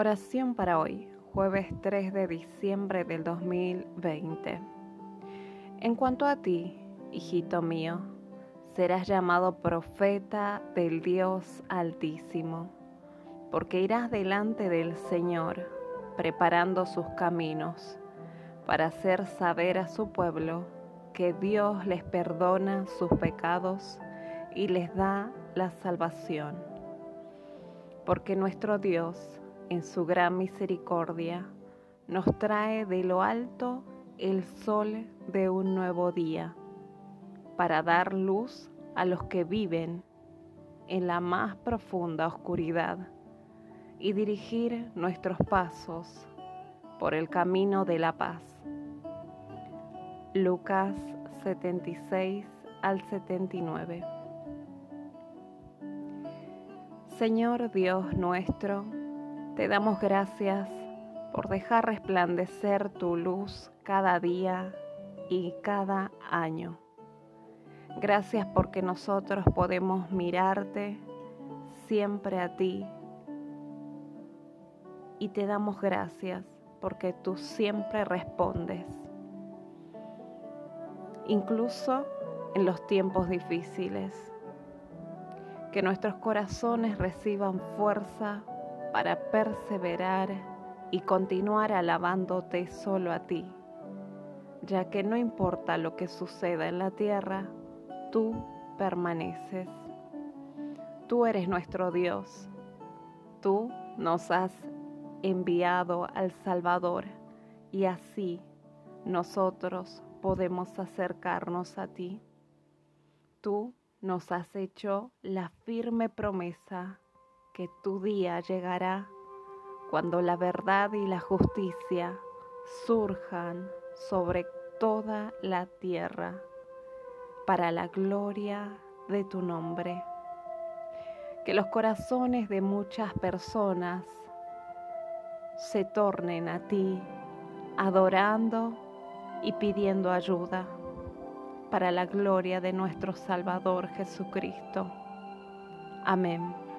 Oración para hoy, jueves 3 de diciembre del 2020. En cuanto a ti, hijito mío, serás llamado profeta del Dios Altísimo, porque irás delante del Señor, preparando sus caminos, para hacer saber a su pueblo que Dios les perdona sus pecados y les da la salvación. Porque nuestro Dios, en su gran misericordia, nos trae de lo alto el sol de un nuevo día, para dar luz a los que viven en la más profunda oscuridad y dirigir nuestros pasos por el camino de la paz. Lucas 76 al 79 Señor Dios nuestro, te damos gracias por dejar resplandecer tu luz cada día y cada año. Gracias porque nosotros podemos mirarte siempre a ti y te damos gracias porque tú siempre respondes, incluso en los tiempos difíciles que nuestros corazones reciban fuerza para perseverar y continuar alabándote solo a ti, ya que no importa lo que suceda en la tierra, tú permaneces. Tú eres nuestro Dios. Tú nos has enviado al Salvador y así nosotros podemos acercarnos a ti. Tú nos has hecho la firme promesa que tu día llegará cuando la verdad y la justicia surjan sobre toda la tierra para la gloria de tu nombre. Que los corazones de muchas personas se tornen a ti, adorando y pidiendo ayuda para la gloria de nuestro Salvador Jesucristo. Amén.